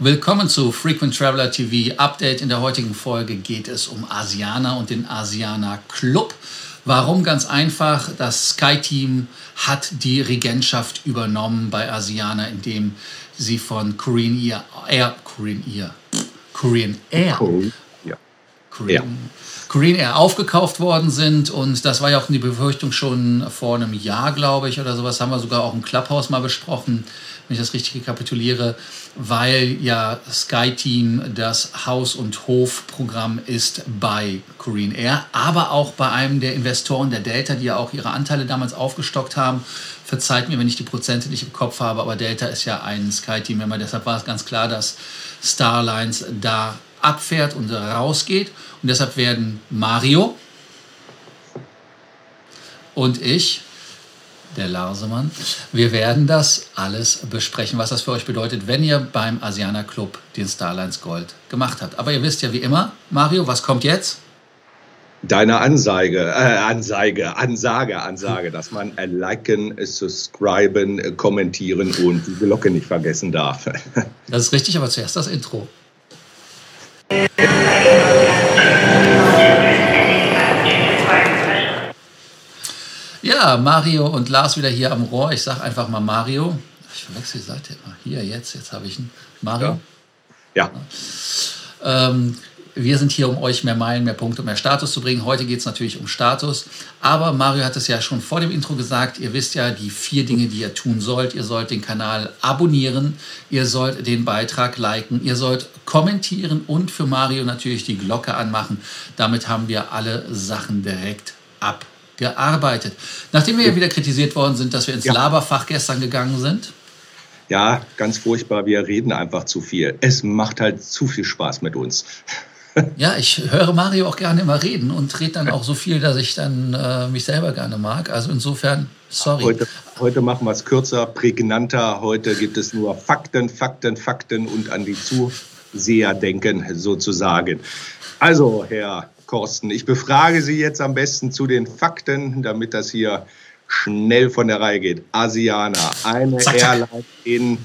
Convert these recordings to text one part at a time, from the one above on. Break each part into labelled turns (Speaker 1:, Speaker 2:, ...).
Speaker 1: Willkommen zu Frequent Traveler TV Update. In der heutigen Folge geht es um Asiana und den Asiana Club. Warum? Ganz einfach, das Sky-Team hat die Regentschaft übernommen bei Asiana, indem sie von Korean Air, Korean Air, Korean Air, Korean, ja. Korean, Korean Air aufgekauft worden sind. Und das war ja auch die Befürchtung schon vor einem Jahr, glaube ich, oder sowas. Haben wir sogar auch im Clubhouse mal besprochen, wenn ich das richtig rekapituliere, weil ja Sky Team das Haus- und Hofprogramm ist bei Korean Air, aber auch bei einem der Investoren der Delta, die ja auch ihre Anteile damals aufgestockt haben. Verzeiht mir, wenn ich die Prozente nicht im Kopf habe, aber Delta ist ja ein Sky Team. Deshalb war es ganz klar, dass Starlines da abfährt und rausgeht. Und deshalb werden Mario und ich, der Larsemann, wir werden das alles besprechen, was das für euch bedeutet, wenn ihr beim Asiana Club den Starlines Gold gemacht habt. Aber ihr wisst ja wie immer, Mario, was kommt jetzt?
Speaker 2: Deine Ansage, äh, Ansage, Ansage, Ansage, dass man liken, subscriben, kommentieren und die Glocke nicht vergessen darf.
Speaker 1: Das ist richtig, aber zuerst das Intro. Ja, Mario und Lars wieder hier am Rohr. Ich sage einfach mal Mario. Ich verwechsel die Seite immer. Hier, jetzt, jetzt habe ich ihn. Mario?
Speaker 2: Ja.
Speaker 1: ja. Ähm, wir sind hier, um euch mehr Meilen, mehr Punkte mehr Status zu bringen. Heute geht es natürlich um Status. Aber Mario hat es ja schon vor dem Intro gesagt. Ihr wisst ja die vier Dinge, die ihr tun sollt. Ihr sollt den Kanal abonnieren. Ihr sollt den Beitrag liken. Ihr sollt kommentieren und für Mario natürlich die Glocke anmachen. Damit haben wir alle Sachen direkt abgearbeitet. Nachdem wir ja wieder kritisiert worden sind, dass wir ins ja. Laberfach gestern gegangen sind.
Speaker 2: Ja, ganz furchtbar. Wir reden einfach zu viel. Es macht halt zu viel Spaß mit uns.
Speaker 1: Ja, ich höre Mario auch gerne immer reden und rede dann auch so viel, dass ich dann äh, mich selber gerne mag. Also insofern, sorry.
Speaker 2: Heute, heute machen wir es kürzer, prägnanter. Heute gibt es nur Fakten, Fakten, Fakten und an die Zuseher denken sozusagen. Also, Herr Korsten, ich befrage Sie jetzt am besten zu den Fakten, damit das hier schnell von der Reihe geht. Asiana, eine zack, zack. Airline in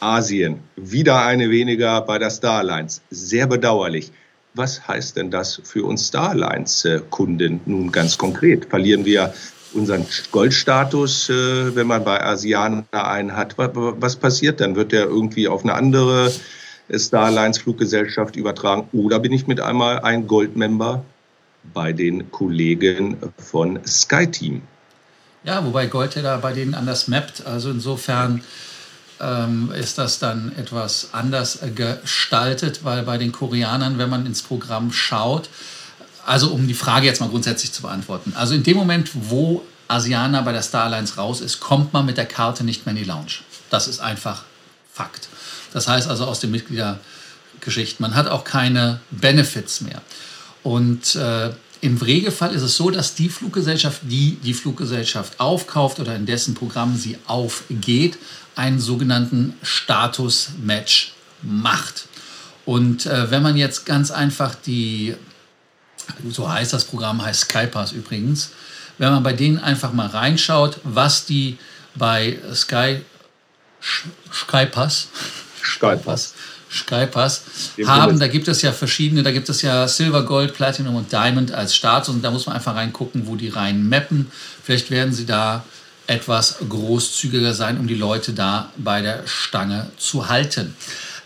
Speaker 2: Asien, wieder eine weniger bei der Starlines. Sehr bedauerlich. Was heißt denn das für uns Starlines-Kunden nun ganz konkret? Verlieren wir unseren Goldstatus, äh, wenn man bei Asianer einen hat? Was passiert dann? Wird der irgendwie auf eine andere Starlines Fluggesellschaft übertragen? Oder bin ich mit einmal ein Goldmember bei den Kollegen von SkyTeam?
Speaker 1: Ja, wobei Gold ja da bei denen anders mappt. Also insofern ähm, ist das dann etwas anders gestaltet, weil bei den Koreanern, wenn man ins Programm schaut, also um die Frage jetzt mal grundsätzlich zu beantworten, also in dem Moment, wo Asiana bei der Star Alliance raus ist, kommt man mit der Karte nicht mehr in die Lounge. Das ist einfach Fakt. Das heißt also aus den Mitgliedergeschichten, man hat auch keine Benefits mehr. Und äh, im Regelfall ist es so, dass die Fluggesellschaft, die die Fluggesellschaft aufkauft oder in dessen Programm sie aufgeht, einen sogenannten Status-Match macht. Und äh, wenn man jetzt ganz einfach die, so heißt das Programm, heißt Skypass übrigens, wenn man bei denen einfach mal reinschaut, was die bei Sky Skypass Skypass Skypass haben, da gibt es ja verschiedene, da gibt es ja Silver, Gold, Platinum und Diamond als Status und da muss man einfach reingucken, wo die rein mappen. Vielleicht werden sie da etwas großzügiger sein, um die Leute da bei der Stange zu halten.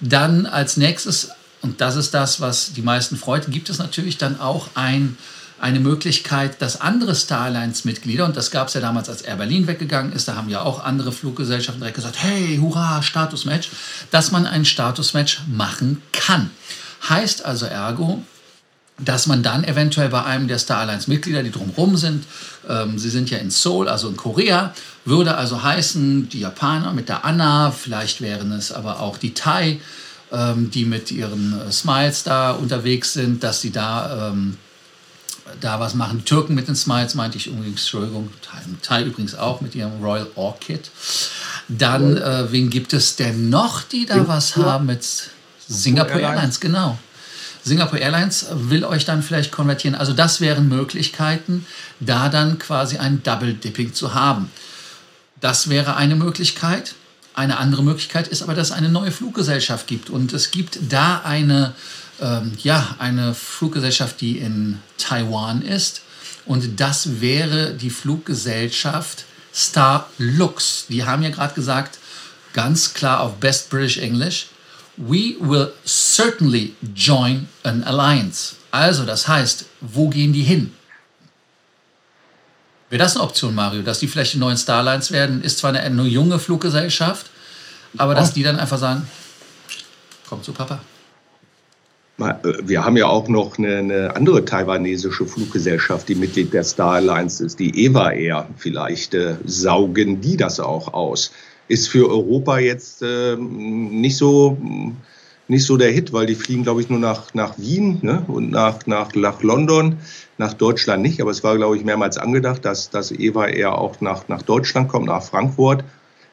Speaker 1: Dann als nächstes, und das ist das, was die meisten freut, gibt es natürlich dann auch ein, eine Möglichkeit, dass andere Starlines-Mitglieder, und das gab es ja damals, als Air Berlin weggegangen ist, da haben ja auch andere Fluggesellschaften direkt gesagt, hey, hurra, Statusmatch, dass man ein Statusmatch machen kann. Heißt also ergo, dass man dann eventuell bei einem der Star Alliance-Mitglieder, die drumherum sind, ähm, sie sind ja in Seoul, also in Korea, würde also heißen, die Japaner mit der Anna, vielleicht wären es aber auch die Thai, ähm, die mit ihren äh, Smiles da unterwegs sind, dass sie da, ähm, da was machen. Die Türken mit den Smiles meinte ich übrigens, Entschuldigung, Thai, Thai übrigens auch mit ihrem Royal Orchid. Dann, äh, wen gibt es denn noch, die da was haben mit Singapore Airlines, genau. Singapore Airlines will euch dann vielleicht konvertieren. Also das wären Möglichkeiten, da dann quasi ein Double Dipping zu haben. Das wäre eine Möglichkeit. eine andere Möglichkeit ist aber, dass es eine neue Fluggesellschaft gibt. Und es gibt da eine, ähm, ja, eine Fluggesellschaft, die in Taiwan ist. Und das wäre die Fluggesellschaft Starlux. Die haben ja gerade gesagt, ganz klar auf Best British English, we will certainly join an alliance. Also, das heißt, wo gehen die hin? Wäre das eine Option, Mario, dass die vielleicht die neuen Starlines werden? Ist zwar eine, eine junge Fluggesellschaft, aber dass die dann einfach sagen, komm zu Papa.
Speaker 2: Äh, wir haben ja auch noch eine, eine, andere taiwanesische Fluggesellschaft, die Mitglied der Star Alliance ist, die EVA Air. Vielleicht äh, saugen die das auch aus. Ist für Europa jetzt äh, nicht so nicht so der Hit, weil die fliegen, glaube ich, nur nach, nach Wien ne? und nach, nach, nach London, nach Deutschland nicht. Aber es war, glaube ich, mehrmals angedacht, dass, dass EVA eher auch nach, nach Deutschland kommt, nach Frankfurt.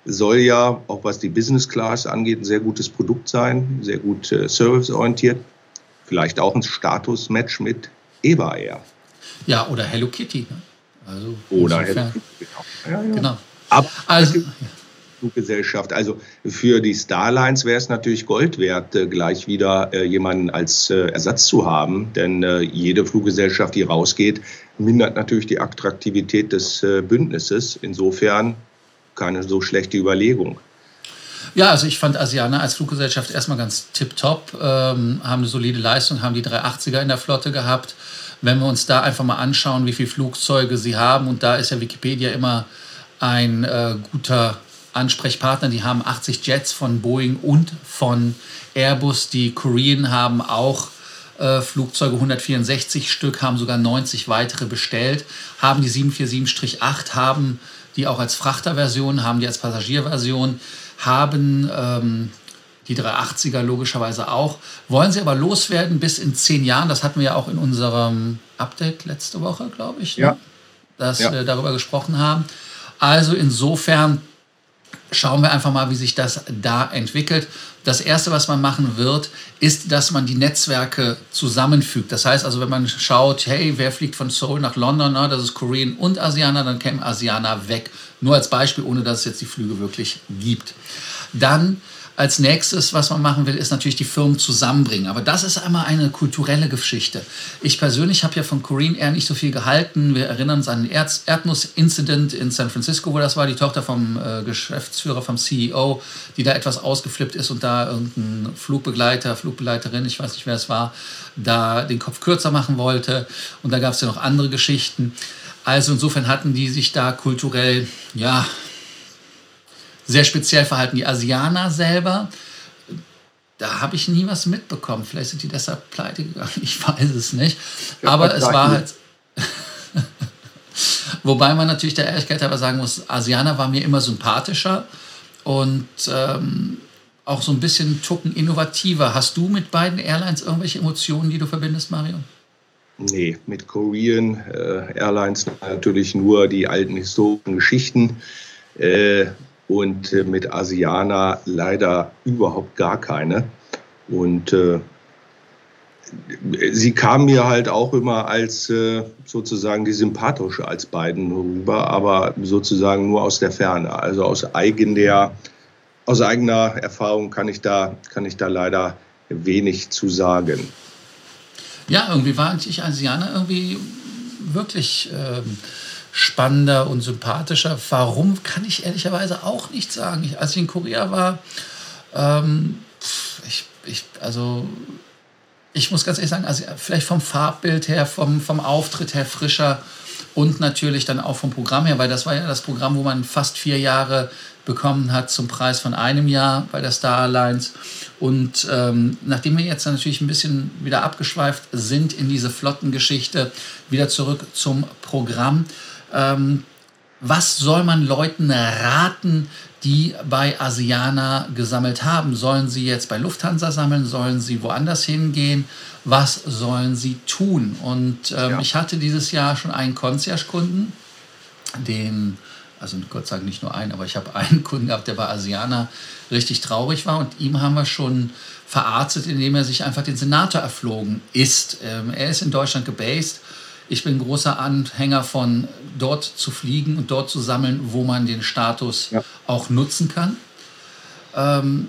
Speaker 2: Soll ja, auch was die Business Class angeht, ein sehr gutes Produkt sein, sehr gut äh, serviceorientiert. Vielleicht auch ein Status-Match mit EVA Air.
Speaker 1: Ja, oder Hello Kitty. Ne?
Speaker 2: Also oder Hello Kitty,
Speaker 1: genau. Ja, ja. genau.
Speaker 2: Aber also, Fluggesellschaft. Also für die Starlines wäre es natürlich Gold wert, äh, gleich wieder äh, jemanden als äh, Ersatz zu haben. Denn jede Fluggesellschaft, die rausgeht, mindert natürlich die Attraktivität des Bündnisses. Insofern keine so schlechte Überlegung.
Speaker 1: Ja, also ich fand Asiana als Fluggesellschaft erstmal ganz tipptopp, ähm, haben eine solide Leistung, haben die 380er in der Flotte gehabt. Wenn wir uns da einfach mal anschauen, wie viele Flugzeuge sie haben, und da ist ja Wikipedia immer ein äh, guter Ansprechpartner, die haben 80 Jets von Boeing und von Airbus. Die Korean haben auch äh, Flugzeuge, 164 Stück, haben sogar 90 weitere bestellt, haben die 747-8, haben die auch als Frachterversion, haben die als Passagierversion, haben ähm, die 380er logischerweise auch. Wollen sie aber loswerden bis in zehn Jahren. Das hatten wir ja auch in unserem Update letzte Woche, glaube ich, ne? ja. dass ja. wir darüber gesprochen haben. Also insofern schauen wir einfach mal, wie sich das da entwickelt. Das Erste, was man machen wird, ist, dass man die Netzwerke zusammenfügt. Das heißt also, wenn man schaut, hey, wer fliegt von Seoul nach London, na, das ist Korean und Asiana, dann käme Asiana weg. Nur als Beispiel, ohne dass es jetzt die Flüge wirklich gibt. Dann als nächstes, was man machen will, ist natürlich die Firmen zusammenbringen. Aber das ist einmal eine kulturelle Geschichte. Ich persönlich habe ja von Corinne Air nicht so viel gehalten. Wir erinnern uns an den Erd Erdnuss-Incident in San Francisco, wo das war, die Tochter vom äh, Geschäftsführer, vom CEO, die da etwas ausgeflippt ist und da irgendein Flugbegleiter, Flugbegleiterin, ich weiß nicht, wer es war, da den Kopf kürzer machen wollte. Und da gab es ja noch andere Geschichten. Also insofern hatten die sich da kulturell, ja, sehr speziell verhalten. Die Asianer selber, da habe ich nie was mitbekommen. Vielleicht sind die deshalb pleite gegangen, ich weiß es nicht. Aber es war halt. Wobei man natürlich der Ehrlichkeit aber sagen muss, Asianer war mir immer sympathischer und ähm, auch so ein bisschen Tucken innovativer. Hast du mit beiden Airlines irgendwelche Emotionen, die du verbindest, Mario?
Speaker 2: Nee, mit Korean äh, Airlines natürlich nur die alten historischen Geschichten. Äh, und äh, mit Asiana leider überhaupt gar keine. Und äh, sie kam mir halt auch immer als äh, sozusagen die sympathische als beiden rüber, aber sozusagen nur aus der Ferne. Also aus eigener, aus eigener Erfahrung kann ich da, kann ich da leider wenig zu sagen.
Speaker 1: Ja, irgendwie war ich Asianer irgendwie wirklich. Ähm spannender und sympathischer. Warum, kann ich ehrlicherweise auch nicht sagen. Ich, als ich in Korea war, ähm, ich, ich, also ich muss ganz ehrlich sagen, also vielleicht vom Farbbild her, vom, vom Auftritt her frischer und natürlich dann auch vom Programm her, weil das war ja das Programm, wo man fast vier Jahre bekommen hat zum Preis von einem Jahr bei der Star Alliance. Und ähm, nachdem wir jetzt natürlich ein bisschen wieder abgeschweift sind in diese Flottengeschichte, wieder zurück zum Programm. Ähm, was soll man Leuten raten, die bei Asiana gesammelt haben? Sollen sie jetzt bei Lufthansa sammeln? Sollen sie woanders hingehen? Was sollen sie tun? Und ähm, ja. ich hatte dieses Jahr schon einen Concierge-Kunden, den, also Gott sei Dank nicht nur einen, aber ich habe einen Kunden gehabt, der bei Asiana richtig traurig war und ihm haben wir schon verarztet, indem er sich einfach den Senator erflogen ist. Ähm, er ist in Deutschland gebased ich bin großer Anhänger von dort zu fliegen und dort zu sammeln, wo man den Status ja. auch nutzen kann. Ähm,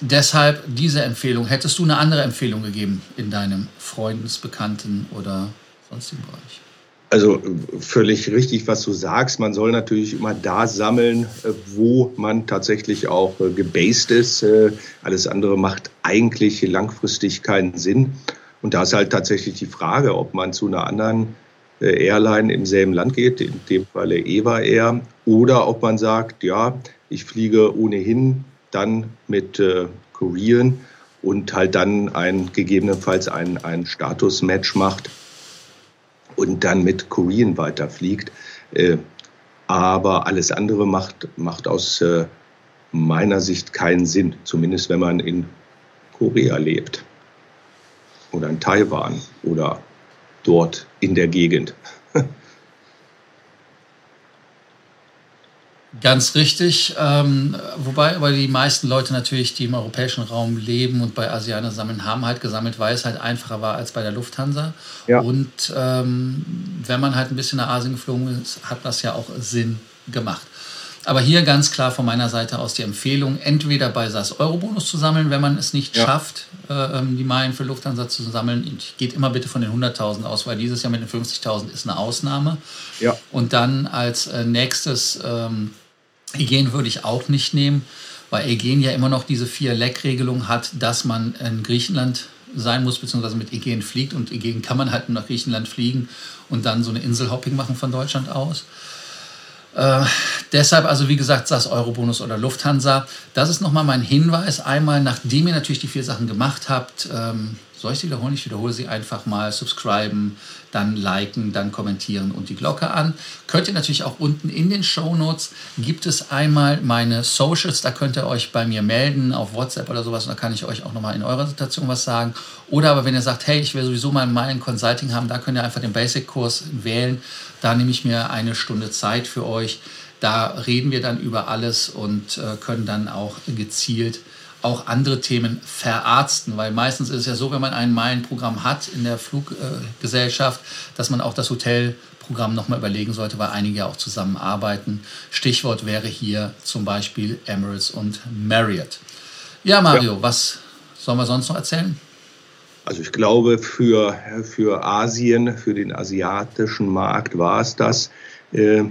Speaker 1: deshalb diese Empfehlung. Hättest du eine andere Empfehlung gegeben in deinem Freundesbekannten oder sonstigen Bereich?
Speaker 2: Also völlig richtig, was du sagst. Man soll natürlich immer da sammeln, äh, wo man tatsächlich auch äh, gebased ist. Äh, alles andere macht eigentlich langfristig keinen Sinn. Und da ist halt tatsächlich die Frage, ob man zu einer anderen Airline im selben Land geht, in dem Falle EVA Air, oder ob man sagt, ja, ich fliege ohnehin dann mit äh, Korean und halt dann ein gegebenenfalls ein, ein Status-Match macht und dann mit Korean weiterfliegt. Äh, aber alles andere macht, macht aus äh, meiner Sicht keinen Sinn, zumindest wenn man in Korea lebt oder in Taiwan oder dort in der Gegend.
Speaker 1: Ganz richtig. Ähm, wobei aber die meisten Leute natürlich, die im europäischen Raum leben und bei Asianer sammeln, haben halt gesammelt, weil es halt einfacher war als bei der Lufthansa. Ja. Und ähm, wenn man halt ein bisschen nach Asien geflogen ist, hat das ja auch Sinn gemacht. Aber hier ganz klar von meiner Seite aus die Empfehlung, entweder bei SAS Eurobonus zu sammeln, wenn man es nicht ja. schafft, äh, ähm, die Meilen für Lufthansa zu sammeln. Geht immer bitte von den 100.000 aus, weil dieses Jahr mit den 50.000 ist eine Ausnahme. Ja. Und dann als äh, nächstes ähm, Egen würde ich auch nicht nehmen, weil Egen ja immer noch diese vier Leck-Regelung hat, dass man in Griechenland sein muss, beziehungsweise mit Egen fliegt. Und Egen kann man halt nach Griechenland fliegen und dann so eine Inselhopping machen von Deutschland aus. Äh, deshalb also wie gesagt SAS Eurobonus oder Lufthansa. Das ist nochmal mein Hinweis. Einmal, nachdem ihr natürlich die vier Sachen gemacht habt, ähm, soll ich sie wiederholen? Ich wiederhole sie einfach mal. Subscriben, dann liken, dann kommentieren und die Glocke an. Könnt ihr natürlich auch unten in den Show Notes gibt es einmal meine Socials. Da könnt ihr euch bei mir melden auf WhatsApp oder sowas. Und da kann ich euch auch nochmal in eurer Situation was sagen. Oder aber wenn ihr sagt, hey, ich will sowieso mal ein Consulting haben, da könnt ihr einfach den Basic-Kurs wählen. Da nehme ich mir eine Stunde Zeit für euch. Da reden wir dann über alles und äh, können dann auch gezielt auch andere Themen verarzten, weil meistens ist es ja so, wenn man ein Meilenprogramm hat in der Fluggesellschaft, dass man auch das Hotelprogramm nochmal überlegen sollte, weil einige ja auch zusammenarbeiten. Stichwort wäre hier zum Beispiel Emirates und Marriott. Ja, Mario, ja. was sollen wir sonst noch erzählen?
Speaker 2: Also ich glaube, für, für Asien, für den asiatischen Markt war es das. Äh,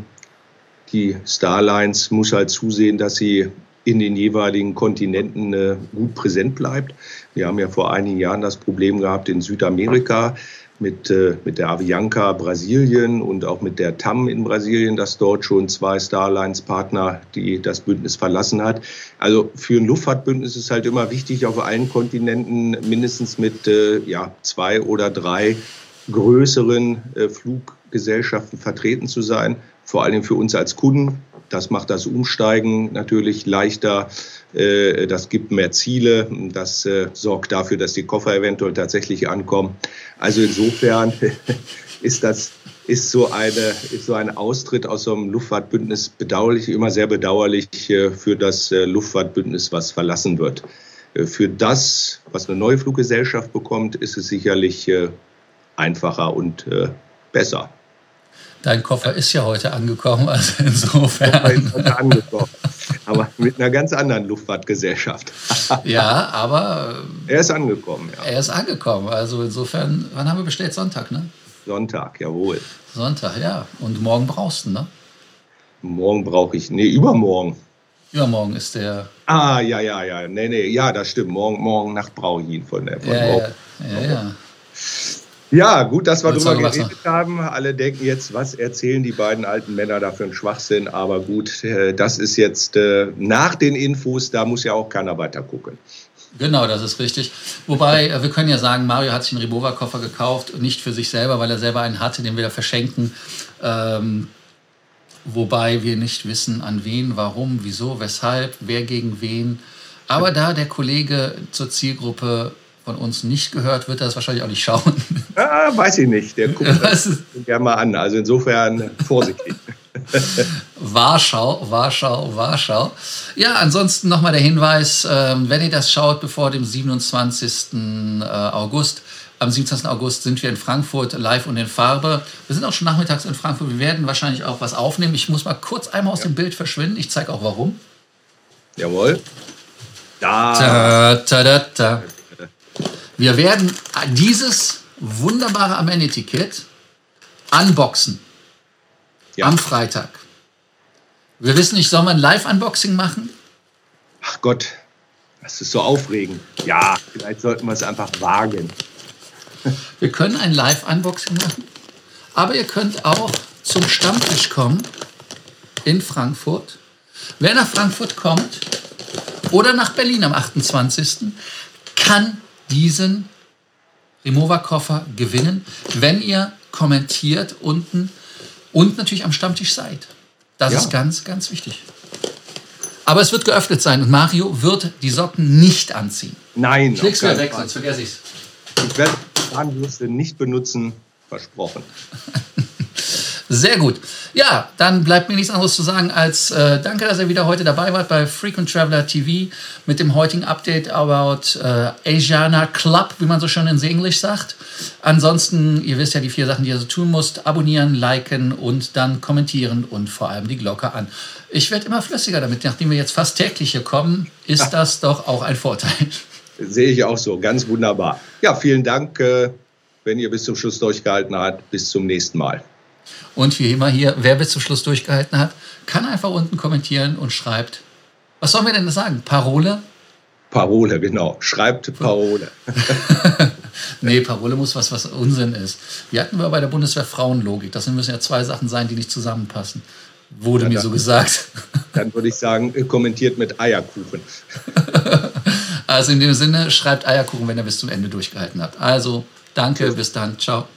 Speaker 2: die Starlines muss halt zusehen, dass sie in den jeweiligen Kontinenten äh, gut präsent bleibt. Wir haben ja vor einigen Jahren das Problem gehabt in Südamerika mit, äh, mit der Avianca Brasilien und auch mit der TAM in Brasilien, dass dort schon zwei Starlines-Partner, die das Bündnis verlassen hat. Also für ein Luftfahrtbündnis ist halt immer wichtig, auf allen Kontinenten mindestens mit äh, ja, zwei oder drei größeren äh, Fluggesellschaften vertreten zu sein. Vor allem für uns als Kunden, das macht das Umsteigen natürlich leichter. Äh, das gibt mehr Ziele. Das äh, sorgt dafür, dass die Koffer eventuell tatsächlich ankommen. Also insofern ist das ist so eine ist so ein Austritt aus so einem Luftfahrtbündnis bedauerlich, immer sehr bedauerlich äh, für das Luftfahrtbündnis, was verlassen wird. Für das, was eine neue Fluggesellschaft bekommt, ist es sicherlich einfacher und besser.
Speaker 1: Dein Koffer ist ja heute angekommen, also insofern. Koffer ist heute
Speaker 2: angekommen. Aber mit einer ganz anderen Luftfahrtgesellschaft.
Speaker 1: ja, aber.
Speaker 2: Er ist angekommen, ja.
Speaker 1: Er ist angekommen. Also insofern, wann haben wir bestellt? Sonntag, ne?
Speaker 2: Sonntag, jawohl.
Speaker 1: Sonntag, ja. Und morgen brauchst du, ne?
Speaker 2: Morgen brauche ich, nee, übermorgen.
Speaker 1: Übermorgen ist der.
Speaker 2: Ah, ja, ja, ja. Nee, nee, ja, das stimmt. Morgen, morgen Nacht brauche ich ihn von der. Von
Speaker 1: ja, ja, ja, ja.
Speaker 2: Ja, gut, dass wir darüber geredet haben. Alle denken jetzt, was erzählen die beiden alten Männer da für einen Schwachsinn. Aber gut, äh, das ist jetzt äh, nach den Infos, da muss ja auch keiner weiter gucken.
Speaker 1: Genau, das ist richtig. Wobei, äh, wir können ja sagen, Mario hat sich einen Ribova-Koffer gekauft, nicht für sich selber, weil er selber einen hatte, den wir da verschenken. Ähm, wobei wir nicht wissen, an wen, warum, wieso, weshalb, wer gegen wen. Aber da der Kollege zur Zielgruppe von uns nicht gehört, wird er das wahrscheinlich auch nicht schauen.
Speaker 2: Ja, weiß ich nicht. Der guckt das gerne mal an. Also insofern vorsichtig.
Speaker 1: Warschau, Warschau, Warschau. Ja, ansonsten nochmal der Hinweis, ähm, wenn ihr das schaut bevor dem 27. Äh, August, am 27. August sind wir in Frankfurt live und in Farbe. Wir sind auch schon nachmittags in Frankfurt. Wir werden wahrscheinlich auch was aufnehmen. Ich muss mal kurz einmal aus ja. dem Bild verschwinden. Ich zeige auch warum.
Speaker 2: Jawohl.
Speaker 1: Da. Da, da, da, Wir werden dieses wunderbare Amenity-Kit unboxen. Ja. Am Freitag. Wir wissen nicht, sollen wir ein Live-Unboxing machen?
Speaker 2: Ach Gott, das ist so aufregend. Ja, vielleicht sollten wir es einfach wagen.
Speaker 1: Wir können ein Live-Unboxing machen, aber ihr könnt auch zum Stammtisch kommen in Frankfurt. Wer nach Frankfurt kommt oder nach Berlin am 28. kann diesen Remover-Koffer gewinnen, wenn ihr kommentiert unten und natürlich am Stammtisch seid. Das ja. ist ganz, ganz wichtig. Aber es wird geöffnet sein und Mario wird die Socken nicht anziehen.
Speaker 2: Nein.
Speaker 1: Ich leg's wieder weg, sonst vergesse ich's.
Speaker 2: Ich werde Zahnbürste nicht benutzen, versprochen.
Speaker 1: Sehr gut. Ja, dann bleibt mir nichts anderes zu sagen als äh, danke, dass ihr wieder heute dabei wart bei Frequent Traveler TV mit dem heutigen Update about äh, Asiana Club, wie man so schön in Englisch sagt. Ansonsten, ihr wisst ja die vier Sachen, die ihr so tun müsst. Abonnieren, liken und dann kommentieren und vor allem die Glocke an. Ich werde immer flüssiger damit. Nachdem wir jetzt fast täglich hier kommen, ist das doch auch ein Vorteil.
Speaker 2: Sehe ich auch so. Ganz wunderbar. Ja, vielen Dank, äh, wenn ihr bis zum Schluss durchgehalten habt. Bis zum nächsten Mal.
Speaker 1: Und wie immer hier, wer bis zum Schluss durchgehalten hat, kann einfach unten kommentieren und schreibt. Was sollen wir denn sagen? Parole?
Speaker 2: Parole, genau. Schreibt Parole.
Speaker 1: nee, Parole muss was, was Unsinn ist. Wir hatten wir bei der Bundeswehr Frauenlogik. Das müssen ja zwei Sachen sein, die nicht zusammenpassen. Wurde ja, mir dann, so gesagt.
Speaker 2: Dann würde ich sagen, kommentiert mit Eierkuchen.
Speaker 1: also in dem Sinne, schreibt Eierkuchen, wenn ihr bis zum Ende durchgehalten habt. Also, danke, bis dann. Ciao.